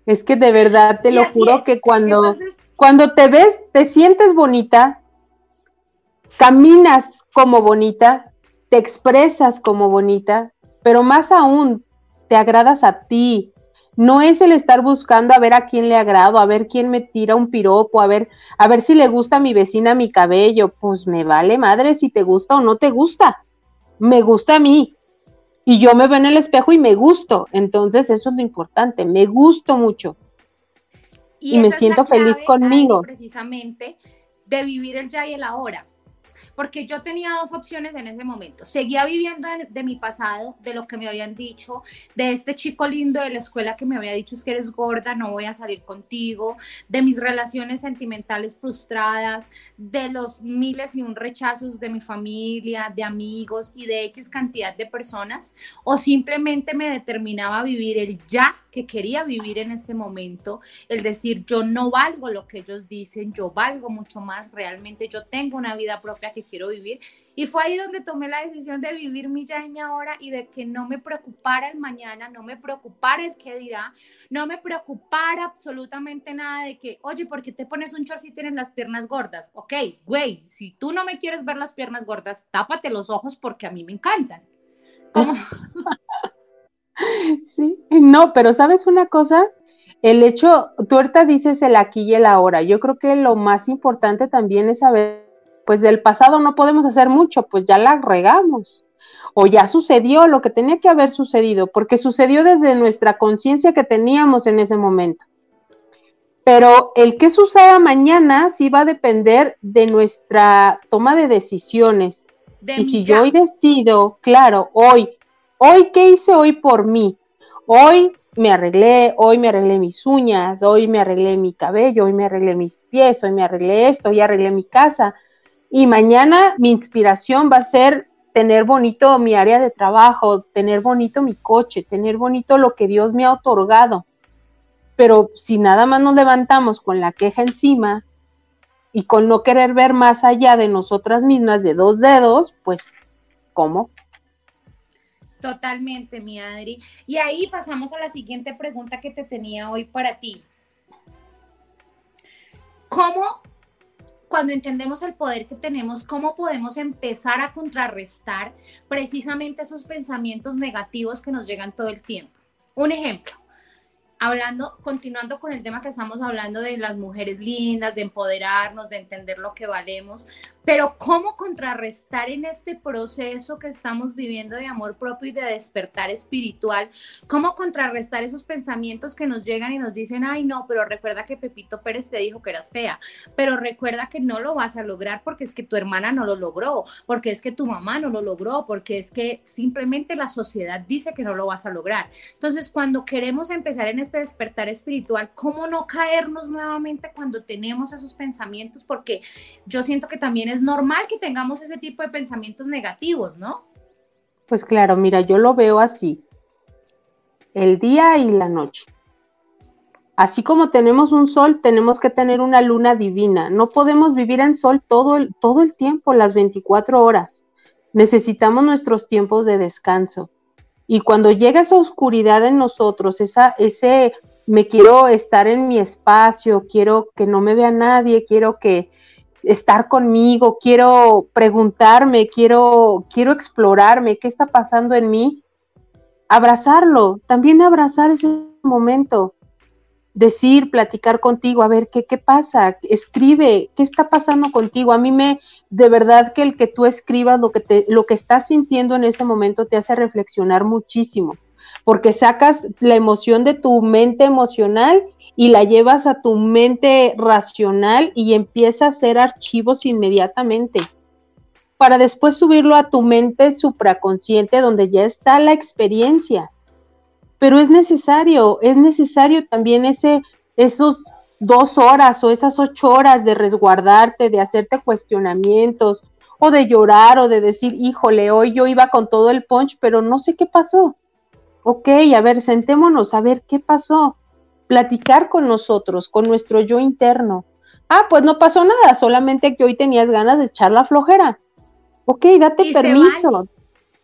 es que de verdad te lo juro que cuando, cuando te ves, te sientes bonita, caminas como bonita, te expresas como bonita, pero más aún, te agradas a ti, no es el estar buscando a ver a quién le agrado, a ver quién me tira un piropo, a ver, a ver si le gusta a mi vecina mi cabello. Pues me vale madre si te gusta o no te gusta. Me gusta a mí. Y yo me veo en el espejo y me gusto. Entonces eso es lo importante. Me gusto mucho. Y, me siento feliz conmigo. precisamente de vivir el ya y el ahora porque yo tenía dos opciones en ese momento. Seguía viviendo de, mi pasado, de lo que me habían dicho, de este chico lindo de la escuela que me había dicho es que eres gorda, no voy a salir contigo, de mis relaciones sentimentales frustradas, de los miles y un rechazos de mi familia, de amigos y de X cantidad de personas, o simplemente me determinaba a vivir el ya que quería vivir en este momento, el decir yo no valgo lo que ellos dicen, yo valgo mucho más, realmente yo tengo una vida propia que quiero vivir. Y fue ahí donde tomé la decisión de vivir mi ya y ahora y de que no me preocupara el mañana, no me preocupara el qué dirá, no me preocupara absolutamente nada de que, oye, ¿por qué te pones un short si tienes las piernas gordas? Ok, güey, si tú no me quieres ver las piernas gordas, tápate los ojos porque a mí me encantan. ¿Cómo? *laughs* Sí, no, pero ¿sabes una cosa? El hecho, tú ahorita dices el aquí y el ahora. Yo creo que lo más importante también es saber, pues del pasado no podemos hacer mucho, pues ya la regamos. O ya sucedió lo que tenía que haber sucedido, porque sucedió desde nuestra conciencia que teníamos en ese momento. Pero el que suceda mañana sí va a depender de nuestra toma de decisiones. y si yo hoy decido, claro, hoy Hoy, ¿qué hice hoy por mí? Hoy me arreglé, hoy me arreglé mis uñas, hoy me arreglé mi cabello, hoy me arreglé mis pies, hoy me arreglé esto, hoy arreglé mi casa. Y mañana mi inspiración va a ser tener bonito mi área de trabajo, tener bonito mi coche, tener bonito lo que Dios me ha otorgado. Pero si nada más nos levantamos con la queja encima y con no querer ver más allá de nosotras mismas de dos dedos, pues, ¿cómo? Totalmente, mi Adri. Y ahí pasamos a la siguiente pregunta que te tenía hoy para ti. ¿Cómo, cuando entendemos el poder que tenemos, cómo podemos empezar a contrarrestar precisamente esos pensamientos negativos que nos llegan todo el tiempo? Un ejemplo, hablando, continuando con el tema que estamos hablando de las mujeres lindas, de empoderarnos, de entender lo que valemos, Pero ¿cómo contrarrestar en este proceso que estamos viviendo de amor propio y de despertar espiritual? ¿Cómo contrarrestar esos pensamientos que nos llegan y nos dicen, ay no, pero recuerda que Pepito Pérez te dijo que eras fea, pero recuerda que no lo vas a lograr porque es que tu hermana no lo logró, porque es que tu mamá no lo logró, porque es que simplemente la sociedad dice que no lo vas a lograr. Entonces, cuando queremos empezar en este despertar espiritual, ¿cómo no caernos nuevamente cuando tenemos esos pensamientos? Porque yo siento que también es normal que tengamos ese tipo de pensamientos negativos, ¿no? Pues claro, mira, yo lo veo así, el día y la noche. Así como tenemos un sol, tenemos que tener una luna divina. No podemos vivir en sol todo el, todo el tiempo, las 24 horas. Necesitamos nuestros tiempos de descanso. Y cuando llega esa oscuridad en nosotros, esa, ese me quiero estar en mi espacio, quiero que no me vea nadie, quiero que estar conmigo, quiero preguntarme, quiero, quiero explorarme, qué está pasando en mí, abrazarlo, también abrazar ese momento, decir, platicar contigo, a ver qué, qué pasa, escribe, qué está pasando contigo. A mí me, de verdad que el que tú escribas lo que, te, lo que estás sintiendo en ese momento te hace reflexionar muchísimo, porque sacas la emoción de tu mente emocional y la llevas a tu mente racional y empieza a hacer archivos inmediatamente para después subirlo a tu mente supraconsciente donde ya está la experiencia. Pero es necesario, es necesario también ese, esos dos horas o esas ocho horas de resguardarte, de hacerte cuestionamientos o de llorar o de decir, híjole, hoy yo iba con todo el punch, pero no sé qué pasó. Ok, a ver, sentémonos a ver qué pasó platicar con nosotros, con nuestro yo interno. Ah, pues no pasó nada, solamente que hoy tenías ganas de echar la flojera. Ok, date permiso.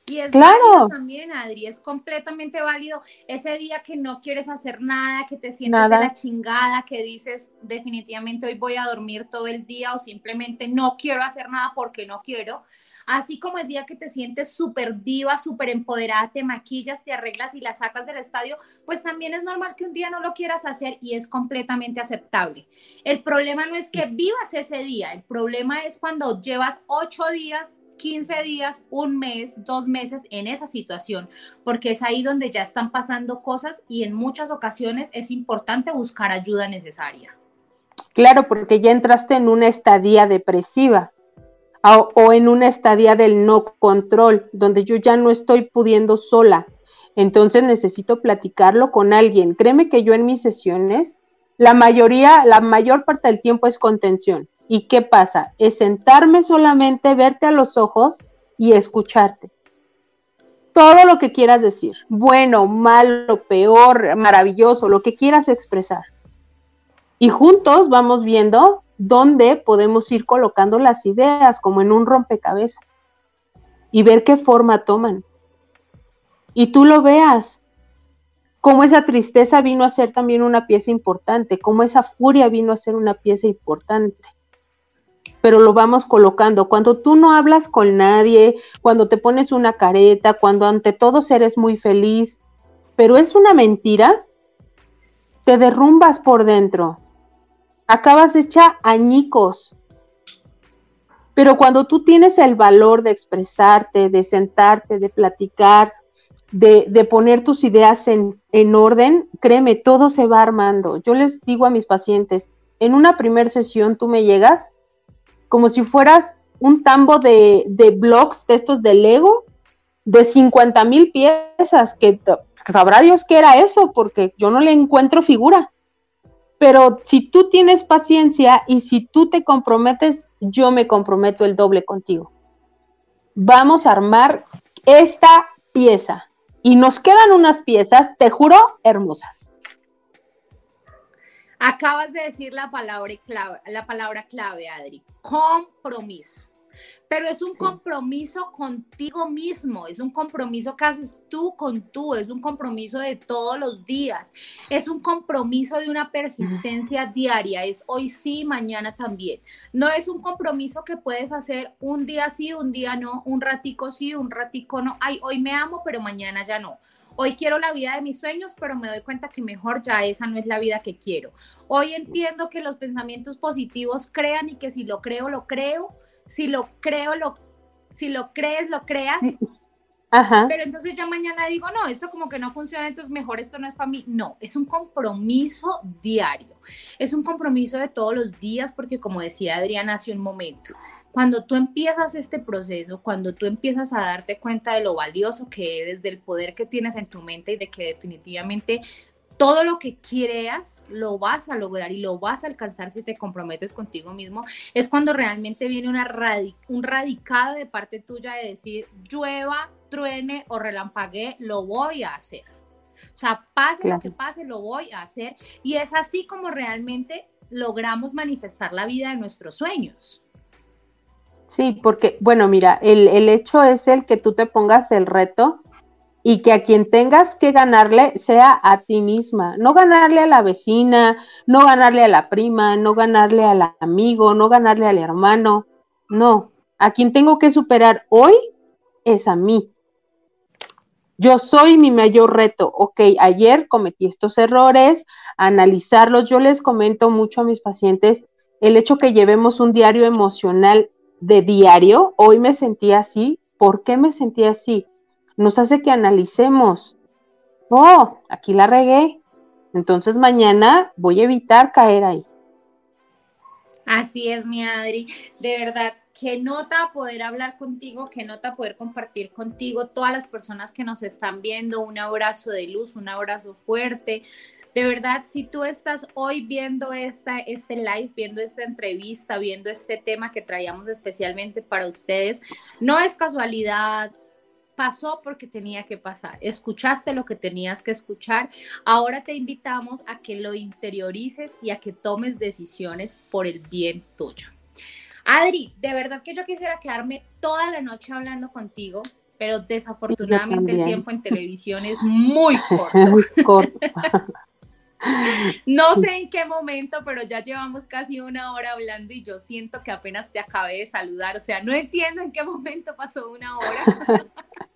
Y es claro. también, Adri, es completamente válido ese día que no quieres hacer nada, que te sientes de la chingada, que dices definitivamente hoy voy a dormir todo el día o simplemente no quiero hacer nada porque no quiero. Así como el día que te sientes súper diva, súper empoderada, te maquillas, te arreglas y la sacas del estadio, pues también es normal que un día no lo quieras hacer y es completamente aceptable. El problema no es que vivas ese día, el problema es cuando llevas ocho días 15 días, un mes, dos meses en esa situación, porque es ahí donde ya están pasando cosas y en muchas ocasiones es importante buscar ayuda necesaria. Claro, porque ya entraste en una estadía depresiva o, en una estadía del no control, donde yo ya no estoy pudiendo sola. Entonces necesito platicarlo con alguien. Créeme que yo en mis sesiones, la mayoría, la mayor parte del tiempo es contención. ¿Y qué pasa? Es sentarme solamente, verte a los ojos y escucharte. Todo lo que quieras decir, bueno, malo, peor, maravilloso, lo que quieras expresar. Y juntos vamos viendo dónde podemos ir colocando las ideas como en un rompecabezas y ver qué forma toman. Y tú lo veas, cómo esa tristeza vino a ser también una pieza importante, cómo esa furia vino a ser una pieza importante. Pero lo vamos colocando. Cuando tú no hablas con nadie, cuando te pones una careta, cuando ante todos eres muy feliz, pero es una mentira, te derrumbas por dentro acabas hecha añicos. Pero cuando tú tienes el valor de expresarte, de sentarte, de platicar, de, poner tus ideas en, orden, créeme, todo se va armando. Yo les digo a mis pacientes, en una primera sesión tú me llegas como si fueras un tambo de, de blogs de estos de Lego, de 50 mil piezas, que sabrá Dios qué era eso, porque yo no le encuentro figura. Pero si tú tienes paciencia y si tú te comprometes, yo me comprometo el doble contigo. Vamos a armar esta pieza. Y nos quedan unas piezas, te juro, hermosas. Acabas de decir la palabra clave, la palabra clave, Adri. Compromiso pero es un compromiso contigo mismo, es un compromiso que haces tú con tú, es un compromiso de todos los días, es un compromiso de una persistencia diaria, es hoy sí, mañana también. No es un compromiso que puedes hacer un día sí, un día no, un ratico sí, un ratico no. Ay, hoy me amo, pero mañana ya no. Hoy quiero la vida de mis sueños, pero me doy cuenta que mejor ya esa no es la vida que quiero. Hoy entiendo que los pensamientos positivos crean y que si lo creo, lo creo si lo creo, lo, si lo crees, lo creas. Pero entonces ya mañana digo, no, esto como que no funciona, entonces mejor esto no es para mí. No, es un compromiso diario. Es un compromiso de todos los días porque como decía Adriana hace un momento, cuando tú empiezas este proceso, cuando tú empiezas a darte cuenta de lo valioso que eres, del poder que tienes en tu mente y de que definitivamente todo lo que creas lo vas a lograr y lo vas a alcanzar si te comprometes contigo mismo, es cuando realmente viene una un radicado de parte tuya de decir, llueva, truene o relampaguee, lo voy a hacer. O sea, pase lo que pase, lo voy a hacer. Y es así como realmente logramos manifestar la vida de nuestros sueños. Sí, porque, bueno, mira, el, el hecho es el que tú te pongas el reto y que a quien tengas que ganarle sea a ti misma, no ganarle a la vecina, no ganarle a la prima, no ganarle al amigo, no ganarle al hermano, no, a quien tengo que superar hoy es a mí. Yo soy mi mayor reto. Ok, ayer cometí estos errores, analizarlos. Yo les comento mucho a mis pacientes el hecho que llevemos un diario emocional de diario. Hoy me sentí así. ¿Por qué me sentí así? Nos hace que analicemos, oh, aquí la regué, entonces mañana voy a evitar caer ahí. Así es, mi Adri, de verdad. Qué nota poder hablar contigo, qué nota poder compartir contigo, todas las personas que nos están viendo, un abrazo de luz, un abrazo fuerte. De verdad, si tú estás hoy viendo esta, este live, viendo esta entrevista, viendo este tema que traíamos especialmente para ustedes, no es casualidad, pasó porque tenía que pasar. Escuchaste lo que tenías que escuchar. Ahora te invitamos a que lo interiorices y a que tomes decisiones por el bien tuyo. Adri, de verdad que yo quisiera quedarme toda la noche hablando contigo, pero desafortunadamente el tiempo en televisión es *laughs* muy corto. Muy corto. *laughs* No sé en qué momento, pero ya llevamos casi una hora hablando y yo siento que apenas te acabé de saludar. O sea, no entiendo en qué momento pasó una hora. *laughs*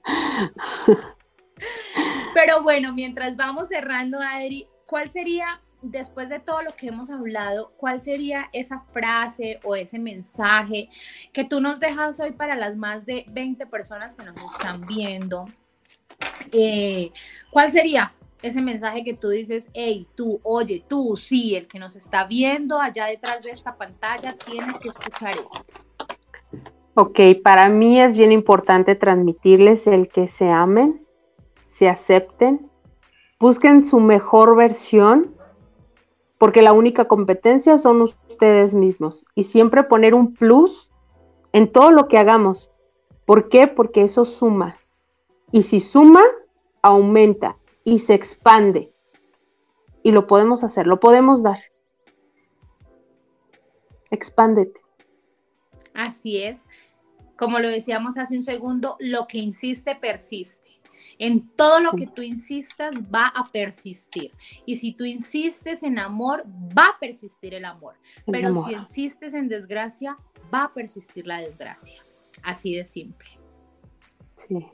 Pero bueno, mientras vamos cerrando, Adri, ¿cuál sería, después de todo lo que hemos hablado, cuál sería esa frase o ese mensaje que tú nos dejas hoy para las más de 20 personas que nos están viendo? Eh, ¿Cuál sería? ese mensaje que tú dices, hey, tú, oye, tú, sí, el que nos está viendo allá detrás de esta pantalla, tienes que escuchar esto. Ok, para mí es bien importante transmitirles el que se amen, se acepten, busquen su mejor versión, porque la única competencia son ustedes mismos y siempre poner un plus en todo lo que hagamos. ¿Por qué? Porque eso suma. Y si suma, aumenta y se expande. Y lo podemos hacer, lo podemos dar. Expándete. Así es. Como lo decíamos hace un segundo, lo que insiste persiste. En todo lo que tú insistas va a persistir. Y si tú insistes en amor, va a persistir el amor. Pero si insistes en desgracia, va a persistir la desgracia. Así de simple. Sí.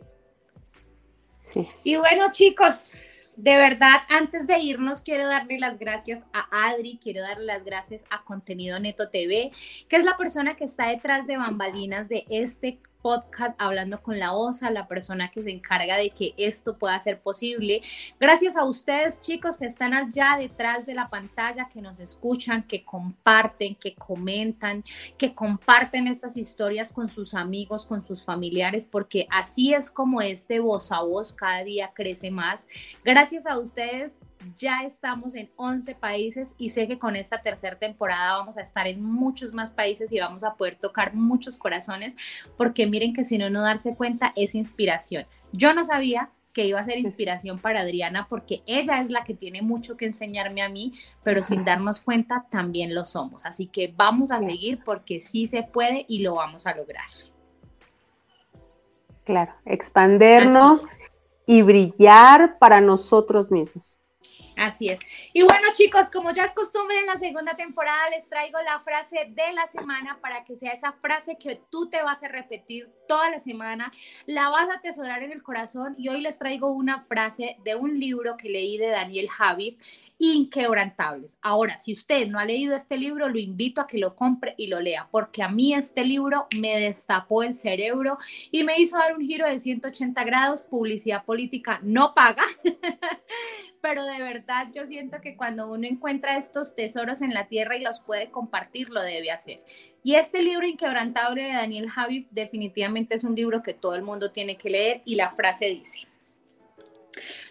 Y bueno, chicos, de verdad, antes de irnos, quiero darle las gracias a Adri, quiero darle las gracias a Contenido Neto TV, que es la persona que está detrás de bambalinas de este podcast Hablando con la OSA, la persona que se encarga de que esto pueda ser posible. Gracias a ustedes, chicos, que están allá detrás de la pantalla, que nos escuchan, que comparten, que comentan, que comparten estas historias con sus amigos, con sus familiares, porque así es como este voz a voz cada día crece más. Gracias a ustedes ya estamos en 11 países y sé que con esta tercera temporada vamos a estar en muchos más países y vamos a poder tocar muchos corazones porque miren que si no no darse cuenta es inspiración. Yo no sabía que iba a ser inspiración *laughs* para Adriana porque ella es la que tiene mucho que enseñarme a mí, pero sin darnos cuenta también lo somos. Así que vamos a seguir porque sí se puede y lo vamos a lograr. Claro, expandernos y brillar para nosotros mismos. Así es. Y bueno, chicos, como ya es costumbre en la segunda temporada, les traigo la frase de la semana para que sea esa frase que tú te vas a repetir toda la semana, la vas a atesorar en el corazón y hoy les traigo una frase de un libro que leí de Daniel Javi, Inquebrantables. Ahora, si usted no ha leído este libro, lo invito a que lo compre y lo lea, porque a mí este libro me destapó el cerebro y me hizo dar un giro de 180 grados, publicidad política no paga, *laughs* pero de verdad yo siento que cuando uno encuentra estos tesoros en la tierra y los puede compartir, lo debe hacer. Y este libro Inquebrantable de Daniel Javi definitivamente es un libro que todo el mundo tiene que leer y la frase dice,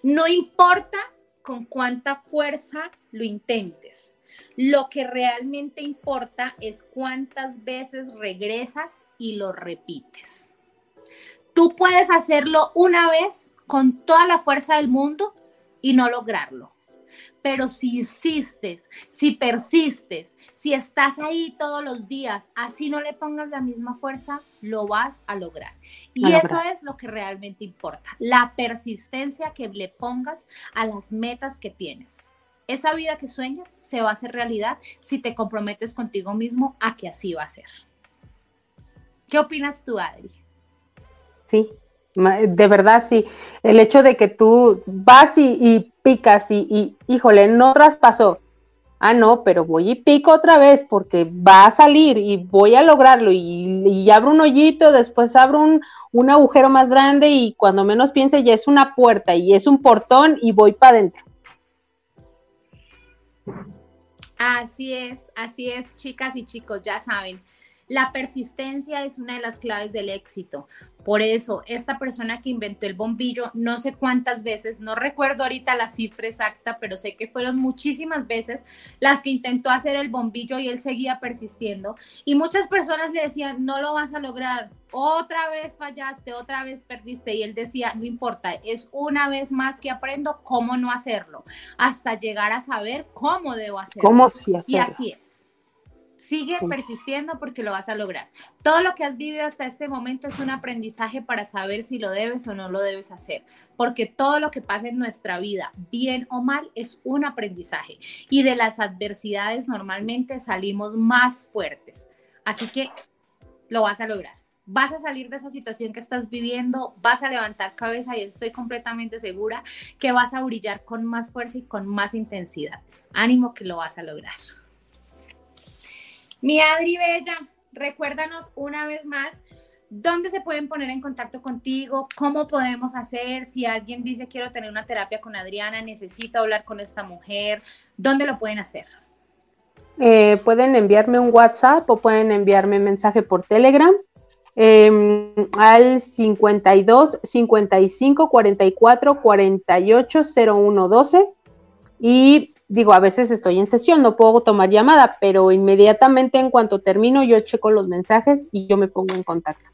no importa con cuánta fuerza lo intentes, lo que realmente importa es cuántas veces regresas y lo repites. Tú puedes hacerlo una vez con toda la fuerza del mundo y no lograrlo. Pero si insistes, si persistes, si estás ahí todos los días, así no le pongas la misma fuerza, lo vas a lograr. Y eso es lo que realmente importa, la persistencia que le pongas a las metas que tienes. Esa vida que sueñas se va a hacer realidad si te comprometes contigo mismo a que así va a ser. ¿Qué opinas tú, Adri? Sí, de verdad sí. El hecho de que tú vas y, picas y, y, híjole, no traspasó. Ah, no, pero voy y pico otra vez porque va a salir y voy a lograrlo y, abro un hoyito, después abro un, un, agujero más grande y cuando menos piense ya es una puerta y es un portón y voy para adentro. Así es, así es, chicas y chicos, ya saben. La persistencia es una de las claves del éxito. Por eso, esta persona que inventó el bombillo, no sé cuántas veces, no recuerdo ahorita la cifra exacta, pero sé que fueron muchísimas veces las que intentó hacer el bombillo y él seguía persistiendo. Y muchas personas le decían, no lo vas a lograr, otra vez fallaste, otra vez perdiste. Y él decía, no importa, es una vez más que aprendo cómo no hacerlo, hasta llegar a saber cómo debo hacerlo. ¿Cómo sí Y así es. Sigue persistiendo porque lo vas a lograr. Todo lo que has vivido hasta este momento es un aprendizaje para saber si lo debes o no lo debes hacer, porque todo lo que pasa en nuestra vida, bien o mal, es un aprendizaje. Y de las adversidades normalmente salimos más fuertes. Así que lo vas a lograr. Vas a salir de esa situación que estás viviendo, vas a levantar cabeza y estoy completamente segura que vas a brillar con más fuerza y con más intensidad. Ánimo que lo vas a lograr. Mi Adri Bella, recuérdanos una vez más dónde se pueden poner en contacto contigo, cómo podemos hacer, si alguien dice quiero tener una terapia con Adriana, necesito hablar con esta mujer, ¿dónde lo pueden hacer? Eh, pueden enviarme un WhatsApp o pueden enviarme mensaje por Telegram em, al 52 55 44 48 01 12 y digo, a veces estoy en sesión, no puedo tomar llamada, pero inmediatamente en cuanto termino yo checo los mensajes y yo me pongo en contacto.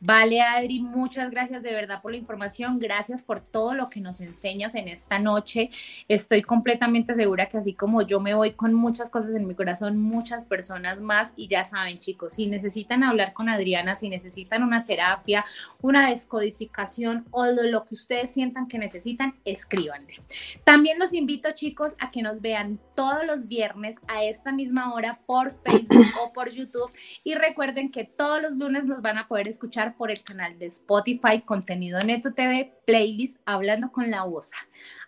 Vale, Adri, muchas gracias de verdad por la información. Gracias por todo lo que nos enseñas en esta noche. Estoy completamente segura que así como yo me voy con muchas cosas en mi corazón, muchas personas más. Y ya saben, chicos, si necesitan hablar con Adriana, si necesitan una terapia, una descodificación o lo que ustedes sientan que necesitan, escríbanle. También los invito, chicos, a que nos vean todos los viernes a esta misma hora por Facebook o por YouTube. Y recuerden que todos los lunes nos van a poder escuchar por el canal de Spotify Contenido Neto TV Playlist Hablando con la Osa.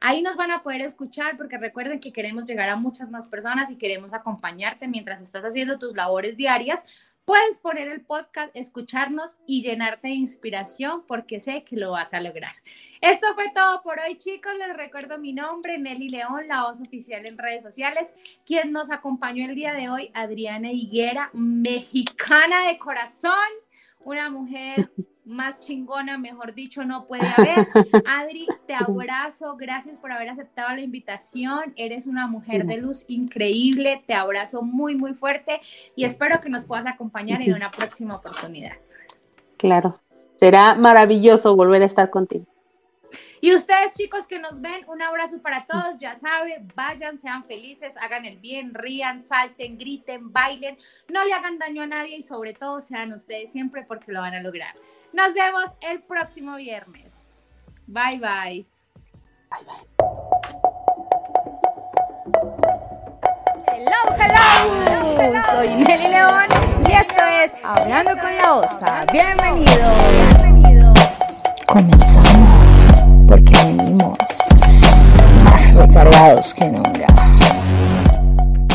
Ahí nos van a poder escuchar porque recuerden que queremos llegar a muchas más personas y queremos acompañarte mientras estás haciendo tus labores diarias. Puedes poner el podcast, escucharnos y llenarte de inspiración porque sé que lo vas a lograr. Esto fue todo por hoy, chicos. Les recuerdo mi nombre, Nelly León, la voz oficial en redes sociales. Quien nos acompañó el día de hoy, Adriana Higuera, mexicana de corazón una mujer más chingona, mejor dicho, no puede haber. Adri, te *laughs* abrazo, gracias por haber aceptado la invitación. Eres una mujer de luz increíble, te abrazo muy, muy fuerte y espero que nos puedas acompañar en una próxima oportunidad. Claro, será maravilloso volver a estar contigo. Y ustedes, chicos que nos ven, un abrazo para todos. Ya saben, vayan, sean felices, hagan el bien, rían, salten, griten, bailen, no le hagan daño a nadie y sobre todo sean ustedes siempre porque lo van a lograr. Nos vemos el próximo viernes. Bye bye. Bye bye. Hello, hello, Soy Nelly León y esto es Hablando con la Osa. Bienvenido. Bienvenido. Comenzamos porque venimos más recargados que nunca.